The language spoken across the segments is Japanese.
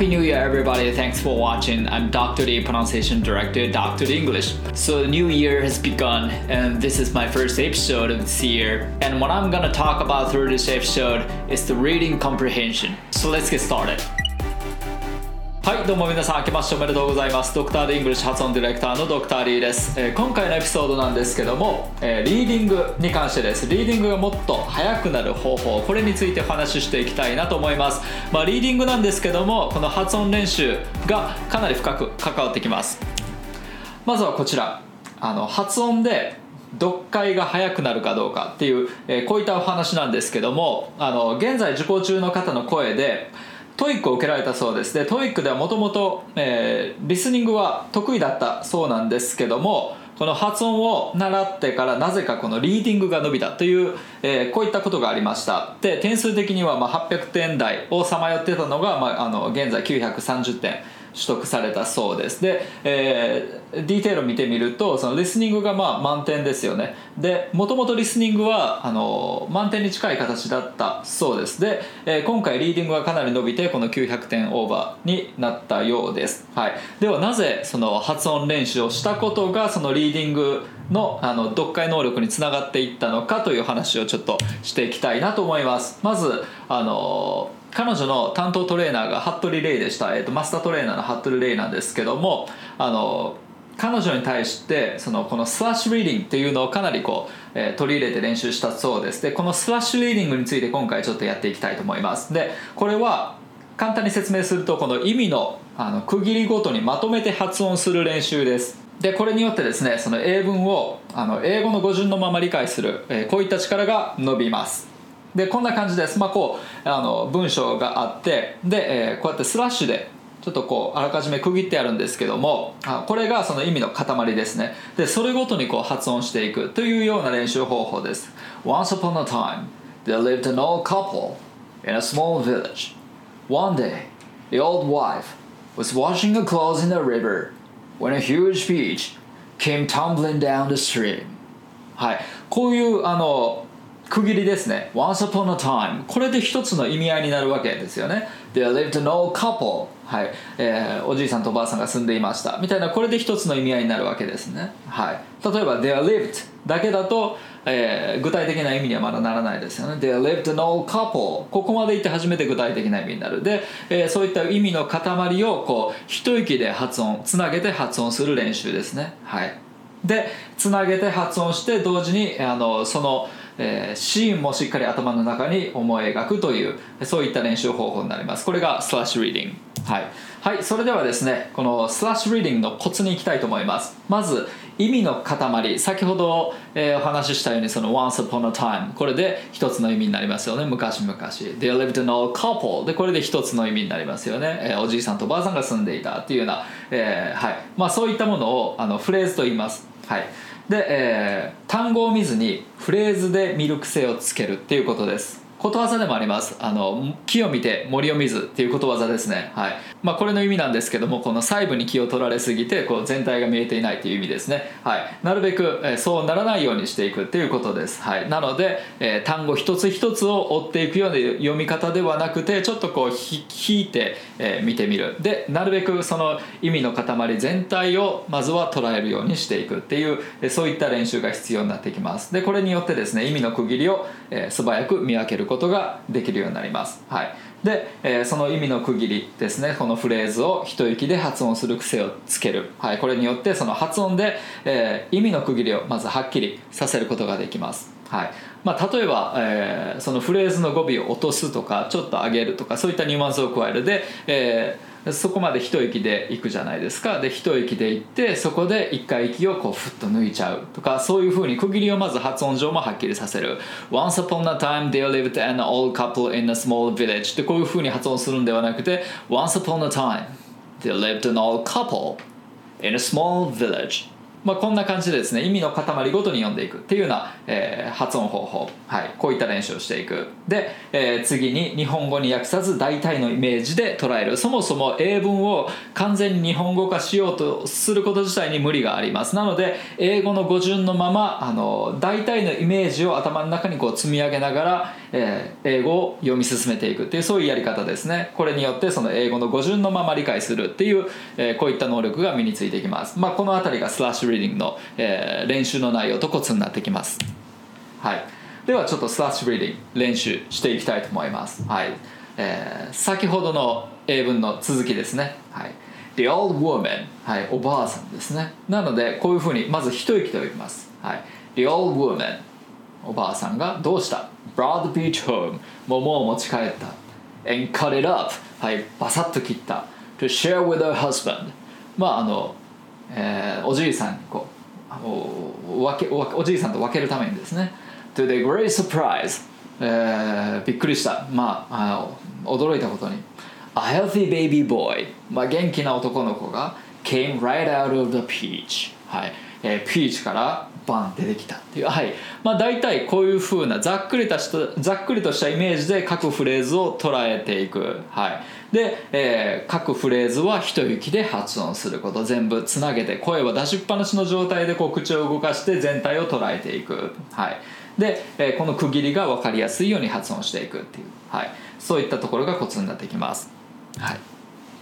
Happy New Year, everybody. Thanks for watching. I'm Dr. D, pronunciation director, Dr. D English. So, the new year has begun, and this is my first episode of this year. And what I'm gonna talk about through this episode is the reading comprehension. So, let's get started. はいどうも皆さん明けましておめでとうございます。ドクター・ディングリッシュ発音ディレクターのドクター・リーです、えー、今回のエピソードなんですけども、えー、リーディングに関してです。リーディングがもっと速くなる方法これについてお話ししていきたいなと思います。まあ、リーディングなんですけどもこの発音練習がかなり深く関わってきます。まずはこちら。あの発音で読解が速くなるかどうかっていう、えー、こういったお話なんですけどもあの現在受講中の方の声で TOEIC を受けられたそうです。で TOEIC ではもともとリスニングは得意だったそうなんですけどもこの発音を習ってからなぜかこのリーディングが伸びたという、えー、こういったことがありました。で点数的にはま800点台をさまよってたのが、まあ、あの現在930点。取得されたそうです。で、えー、ディテールを見てみるとそのリスニングがまあ満点ですよね。でもともとリスニングはあの満点に近い形だったそうです。で、えー、今回リーディングがかなり伸びてこの900点オーバーになったようです、はい、ではなぜその発音練習をしたことがそのリーディングのあの読解能力につながっていったのかという話をちょっとしていきたいなと思います。まずあの彼女の担当トレーナーが服部レイでした、えーと、マスタートレーナーの服部レイなんですけどもあの彼女に対してそのこのスラッシュリーディングっていうのをかなりこう、えー、取り入れて練習したそうです。でこのスラッシュリーディングについて今回ちょっとやっていきたいと思います。でこれは簡単に説明するとこの意味のあの区切りごとにまとめて発音する練習です。でこれによってですねその英文をあの英語の語順のまま理解する、えー、こういった力が伸びます。でこんな感じです、まあ、こうあの文章があってで、えー、こうやってスラッシュでちょっとこうあらかじめ区切ってあるんですけどもあこれがその意味の塊ですねでそれごとにこう発音していくというような練習方法です Once upon a time there lived an old couple in a small village One day the old wife was washing her clothes in the river when a huge peach came tumbling down the stream はいこういうあの区切りですね。Once upon a time これで一つの意味合いになるわけですよね。There lived no couple はい、えー、おじいさんとおばあさんが住んでいました。みたいなこれで一つの意味合いになるわけですね。はい。例えば There lived だけだと、えー、具体的な意味にはまだならないですよね。There lived no couple ここまで言って初めて具体的な意味になる。で、えー、そういった意味の塊をこう一息で発音つなげて発音する練習ですね。はい。でつなげて発音して同時にあのそのえー、シーンもしっかり頭の中に思い描くというそういった練習方法になります。これがスラッシュリーディングはい、はい、それではですねこのスラッシュリーディングのコツにいきたいと思います。まず意味の塊。先ほど、えー、お話ししたようにその Once upon a time これで一つの意味になりますよね。昔々。They lived in a couple でこれで一つの意味になりますよね、えー、おじいさんとおばあさんが住んでいたっていうような、えーはい。まあ、そういったものをあのフレーズと言います。はい。で、えー、単語を見ずにフレーズで見る癖をつけるっていうことです。ことわざでもあります。あの木を見て森を見ずっていうことわざですね。はい。まあこれの意味なんですけどもこの細部に気を取られすぎてこう全体が見えていないという意味ですね。はい。なるべく、えそうならないようにしていくっていうことです。はい。なので、えー、単語一つ一つを追っていくような読み方ではなくてちょっとこう引いて、えー、見てみる。でなるべくその意味の塊全体をまずは捉えるようにしていくっていうそういった練習が必要になってきます。でこれによってですね意味の区切りを、えー、素早く見分けることができるようになります。はい、で、えー、その意味の区切りですね。このフレーズを一息で発音する癖をつける、はい、これによってその発音で、えー、意味の区切りをまずはっきりさせることができます。はい。まあ、例えば、えー、そのフレーズの語尾を落とすとかちょっと上げるとかそういったニュアンスを加える。で、えーそこまで一息で行くじゃないですかで一息で行ってそこで一回息をこうふっと抜いちゃうとかそういうふうに区切りをまず発音上もはっきりさせる Once upon a time they lived an old couple in a small village ってこういうふうに発音するんではなくて Once upon a time they lived an old couple in a small village まあ、こんな感じでですね意味の塊ごとに読んでいくっていうような、えー、発音方法、はい、こういった練習をしていく。で、えー、次に日本語に訳さず大体のイメージで捉える。そもそも英文を完全に日本語化しようとすること自体に無理があります。なので英語の語順のままあの大体のイメージを頭の中にこう積み上げながら、えー、英語を読み進めていくっていうそういうやり方ですね。これによってその英語の語順のまま理解するっていう、え、こういった能力が身についていきます、まあ、この辺りがスラッシュリーディングの、えー、練習の内容とコツになってきます。はい。ではちょっとスラッシュリーディング練習していきたいと思います。はい、えー、先ほどの英文の続きですね。はい。The old woman はい。おばあさんですね。なのでこういうふうにまず一息で読みます。はい。The old woman おばあさんがどうした？ Brought the peach home 桃を持ち帰った。And cut it up はい。バサッと切った。To share with her husband まああの、えー、おじいさんにこうお分けおじいさんと分けるためにですね to the great surprise、えー、びっくりした。まああ驚いたことに a healthy baby boy、まあ、元気な男の子が came right out of the peach はい、えー、ピーチからバン出てきたっていう。はい。まあ大体こういうふうなざっくりとしたざっくりとしたイメージで各フレーズを捉えていく。はい。で、えー、各フレーズは一息で発音すること。全部つなげて声は出しっぱなしの状態でこう口を動かして全体を捉えていく。はい。で、えー、この区切りが分かりやすいように発音していくっていう、はい、そういったところがコツになってきます。はい。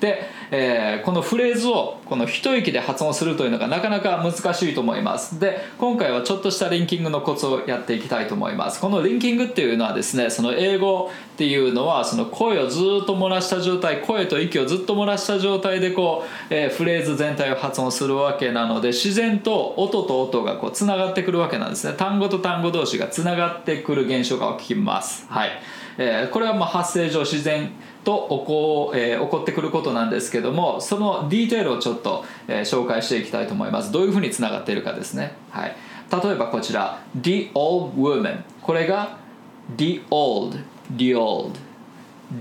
で、えー、このフレーズをこの一息で発音するというのがなかなか難しいと思います。で今回はちょっとしたリンキングのコツをやっていきたいと思います。このリンキングっていうのはですねその英語っていうのはその声をずっと漏らした状態声と息をずっと漏らした状態でこう、えー、フレーズ全体を発音するわけなので自然と音と音がこうつながってくるわけなんですね。単語と単語同士がつながってくる現象が起きます。はい、えー、これはまあ発声上自然と起こ,、えー、起こってくることなんですけどもそのディテールをちょっと、えー、紹介していきたいと思います。どういうふうにつながっているかですね、はい、例えばこちら The old woman これが The old The old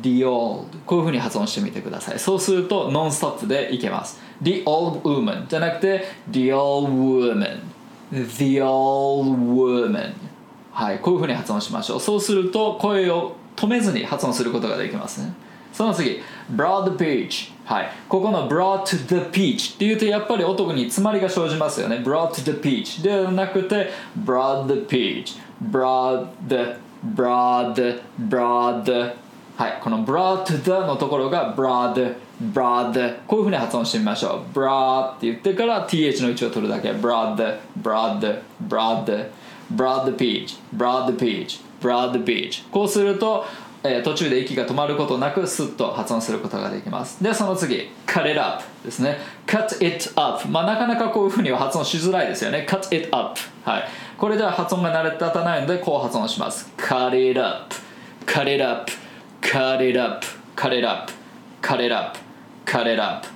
The old こういうふうに発音してみてください。そうするとノンストップでいけます。The old woman じゃなくて The old woman The old woman はい。こういうふうに発音しましょう。そうすると声を止めずに発音することができますね。その次 broad peach はいここの brought to the peach っていうとやっぱり音に詰まりが生じますよね brought to the peach ではなくて broad peach broad broad broad はいこの broad to the のところが broad broad こういうふうに発音してみましょう broad って言ってから th の位置を取るだけ broad broad broad broad the peach broad the peach broad the peach こうするとえー、途中で息が止まることなくスッと発音することができます。でその次 cut it up ですね。cut it up まあなかなかこういうふうには発音しづらいですよね。cut it up はい。これでは発音が慣れてたないのでこう発音します。cut it up cut it up cut it up cut it up cut it up cut it up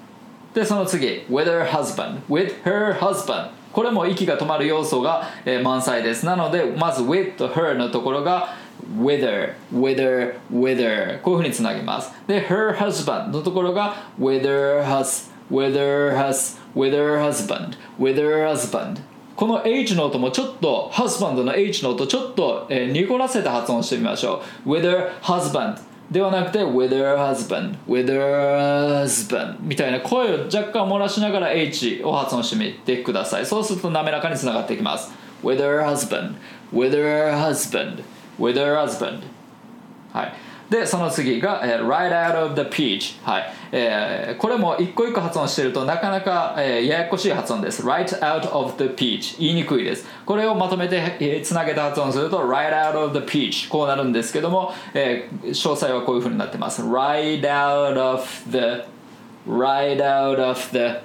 でその次 with her husband with her husband これも息が止まる要素が、え、満載です。なのでまず with her のところが wither, wither, wither こういうふうにつなぎますで her husband のところが wither hus wither hus wither husband wither husband この H の音もちょっと husband の H の音ちょっと、えー、濁らせて発音してみましょう wither husband ではなくて wither husband wither husband みたいな声を若干漏らしながら H を発音してみてくださいそうすると滑らかにつながっていきます wither husband wither husband with her husband はいでその次が、えー、right out of the peach はいえー、これも一個一個発音してるとなかなか、えー、ややこしい発音です right out of the peach 言いにくいですこれをまとめて、えー、つなげて発音すると right out of the peach こうなるんですけども、えー、詳細はこういうふうになってます right out of the right out of the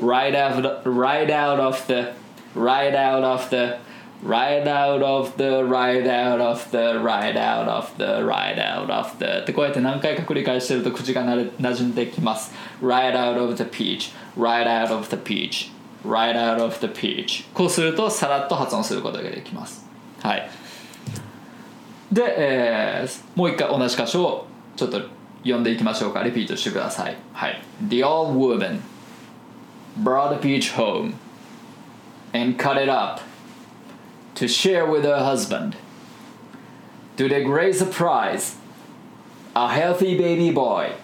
right out of the right out of the right out of the Ride out of the, ride out of the, ride out of the, ride out of the ってこうやって何回か繰り返してると口がなれ馴染んできます Ride out of the peach, ride out of the peach, ride out of the peach こうするとさらっと発音することができますはいで、えー、もう一回同じ箇所をちょっと読んでいきましょうかリピートしてくださいはい The old woman brought the peach home and cut it up to share with her husband. To their great surprise, a healthy baby boy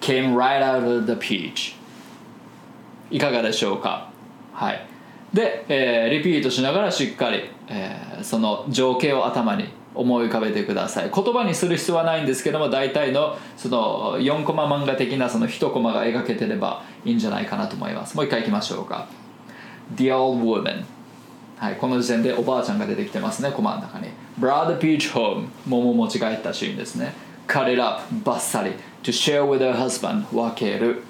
came right out of the peach. いかがでしょうか？はい。で、えー、リピートしながらしっかり、えー、その情景を頭に思い浮かべてください言葉にする必要はないんですけども大体のその4コマ漫画的なその1コマが描けてればいいんじゃないかなと思いますもう一回いきましょうか The old woman はい、この時点でおばあちゃんが出てきてますねコマの中に Brought the peach home 桃持ち帰ったシーンですね Cut it up バッサリ To share with her husband 分ける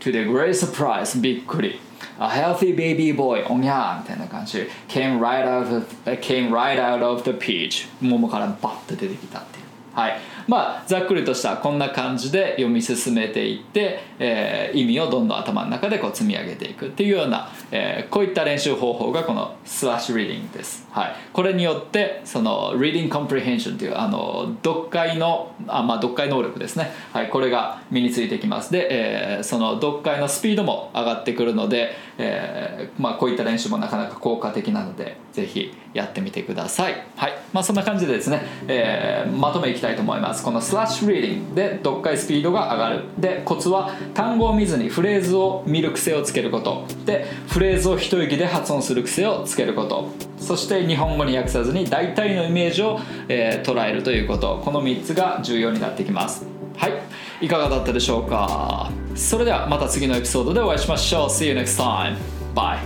To the great surprise びっくり A healthy baby boy おにゃーみたいな感じ came right out of, came right out of the peach 桃からバッと出てきたってはい。まあざっくりとしたこんな感じで読み進めていって、えー、意味をどんどん頭の中でこう積み上げていくっていうような、えー、こういった練習方法がこのスラッシュリーディングです、はい、これによってその Reading Comprehension というあの読解のあ、まあ、読解能力ですね、はい、これが身についてきます。で、えー、その読解のスピードも上がってくるので、えーまあ、こういった練習もなかなか効果的なのでぜひやってみてください。はい。まあそんな感じでですね、えー、まとめいきたいと思います。このスラッシュリーディングで読解スピードが上がる。でコツは単語を見ずにフレーズを見る癖をつけること。でフレーズを一息で発音する癖をつけること。そして日本語に訳さずに大体のイメージを、えー、捉えるということ。この3つが重要になってきます。はい。いかがだったでしょうか？それではまた次のエピソードでお会いしましょう。See you next time. Bye.